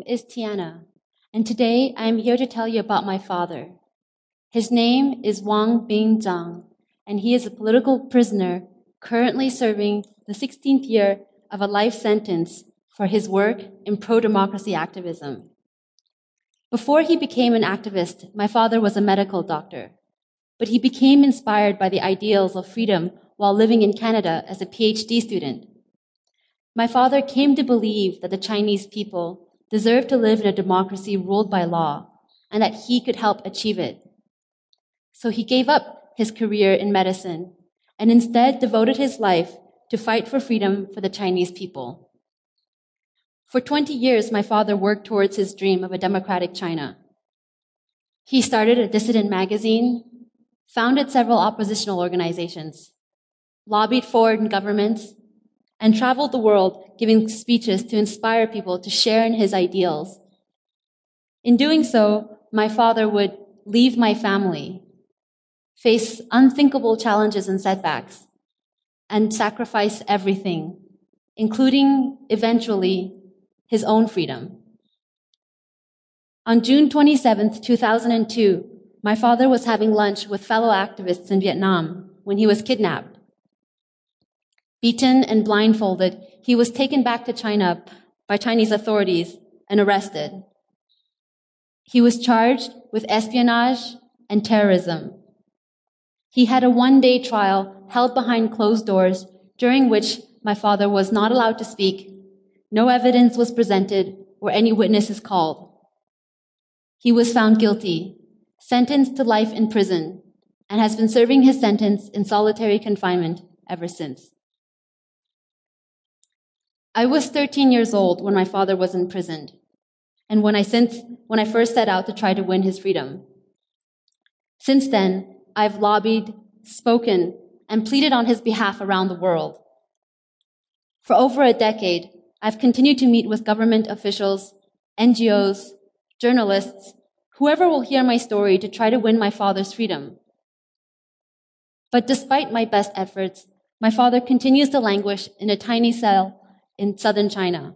name is Tiana, and today I am here to tell you about my father. His name is Wang Bing Zhang, and he is a political prisoner currently serving the 16th year of a life sentence for his work in pro-democracy activism. Before he became an activist, my father was a medical doctor, but he became inspired by the ideals of freedom while living in Canada as a PhD student. My father came to believe that the Chinese people deserved to live in a democracy ruled by law and that he could help achieve it. So he gave up his career in medicine and instead devoted his life to fight for freedom for the Chinese people. For 20 years, my father worked towards his dream of a democratic China. He started a dissident magazine, founded several oppositional organizations, lobbied foreign governments, and traveled the world giving speeches to inspire people to share in his ideals. In doing so, my father would leave my family, face unthinkable challenges and setbacks, and sacrifice everything, including eventually his own freedom. On June 27, 2002, my father was having lunch with fellow activists in Vietnam when he was kidnapped. Beaten and blindfolded, he was taken back to China by Chinese authorities and arrested. He was charged with espionage and terrorism. He had a one day trial held behind closed doors during which my father was not allowed to speak. No evidence was presented or any witnesses called. He was found guilty, sentenced to life in prison, and has been serving his sentence in solitary confinement ever since. I was 13 years old when my father was imprisoned, and when I, since, when I first set out to try to win his freedom. Since then, I've lobbied, spoken, and pleaded on his behalf around the world. For over a decade, I've continued to meet with government officials, NGOs, journalists, whoever will hear my story to try to win my father's freedom. But despite my best efforts, my father continues to languish in a tiny cell in southern China.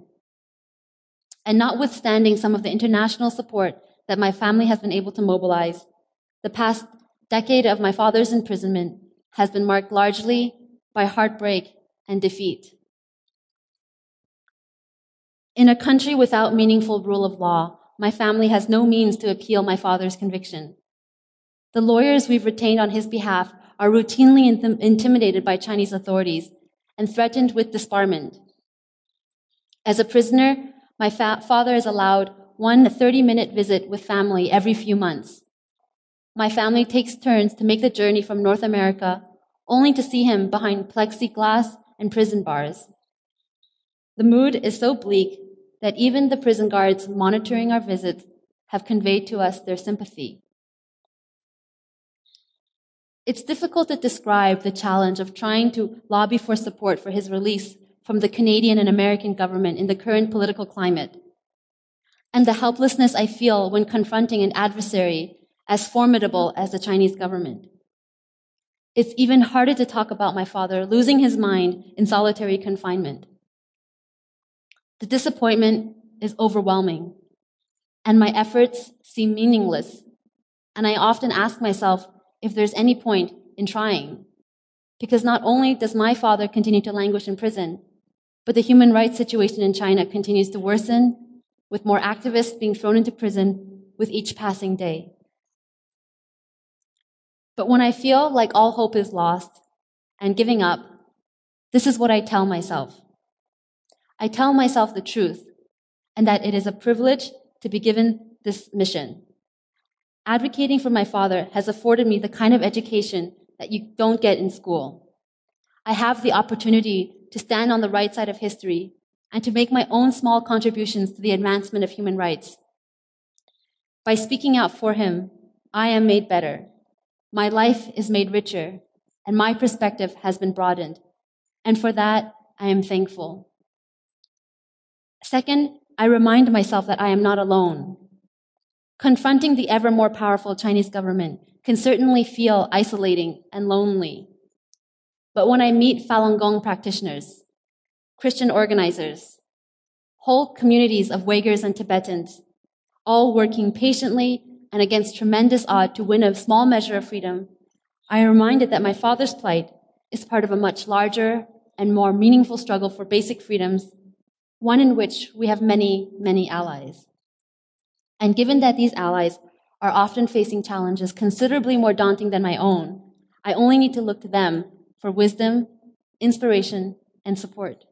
And notwithstanding some of the international support that my family has been able to mobilize, the past decade of my father's imprisonment has been marked largely by heartbreak and defeat. In a country without meaningful rule of law, my family has no means to appeal my father's conviction. The lawyers we've retained on his behalf are routinely intim- intimidated by Chinese authorities and threatened with disbarment. As a prisoner, my fa- father is allowed one 30 minute visit with family every few months. My family takes turns to make the journey from North America, only to see him behind plexiglass and prison bars. The mood is so bleak that even the prison guards monitoring our visits have conveyed to us their sympathy. It's difficult to describe the challenge of trying to lobby for support for his release from the Canadian and American government in the current political climate, and the helplessness I feel when confronting an adversary as formidable as the Chinese government. It's even harder to talk about my father losing his mind in solitary confinement. The disappointment is overwhelming, and my efforts seem meaningless. And I often ask myself if there's any point in trying. Because not only does my father continue to languish in prison, but the human rights situation in China continues to worsen, with more activists being thrown into prison with each passing day. But when I feel like all hope is lost and giving up, this is what I tell myself. I tell myself the truth and that it is a privilege to be given this mission. Advocating for my father has afforded me the kind of education that you don't get in school. I have the opportunity to stand on the right side of history and to make my own small contributions to the advancement of human rights. By speaking out for him, I am made better. My life is made richer, and my perspective has been broadened. And for that, I am thankful. Second, I remind myself that I am not alone. Confronting the ever more powerful Chinese government can certainly feel isolating and lonely. But when I meet Falun Gong practitioners, Christian organizers, whole communities of Uyghurs and Tibetans, all working patiently and against tremendous odds to win a small measure of freedom, I am reminded that my father's plight is part of a much larger and more meaningful struggle for basic freedoms, one in which we have many, many allies. And given that these allies are often facing challenges considerably more daunting than my own, I only need to look to them for wisdom, inspiration, and support.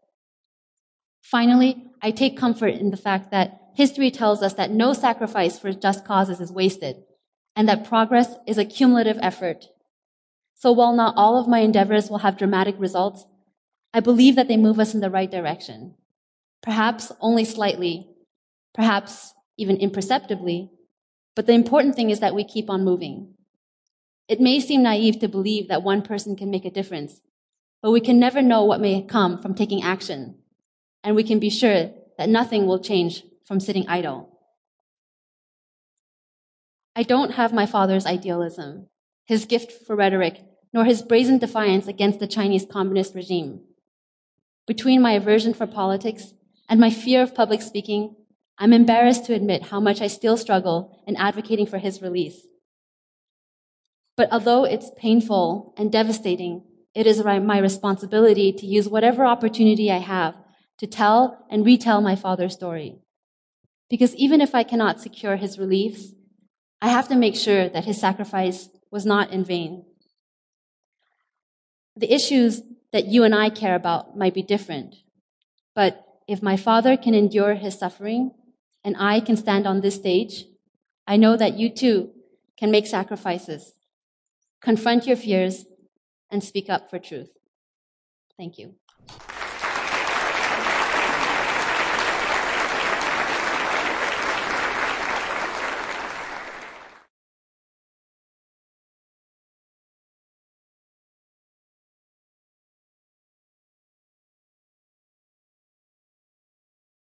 Finally, I take comfort in the fact that history tells us that no sacrifice for just causes is wasted, and that progress is a cumulative effort. So while not all of my endeavors will have dramatic results, I believe that they move us in the right direction. Perhaps only slightly, perhaps even imperceptibly, but the important thing is that we keep on moving. It may seem naive to believe that one person can make a difference, but we can never know what may come from taking action. And we can be sure that nothing will change from sitting idle. I don't have my father's idealism, his gift for rhetoric, nor his brazen defiance against the Chinese communist regime. Between my aversion for politics and my fear of public speaking, I'm embarrassed to admit how much I still struggle in advocating for his release. But although it's painful and devastating, it is my responsibility to use whatever opportunity I have to tell and retell my father's story. Because even if I cannot secure his release, I have to make sure that his sacrifice was not in vain. The issues that you and I care about might be different, but if my father can endure his suffering and I can stand on this stage, I know that you too can make sacrifices, confront your fears, and speak up for truth. Thank you.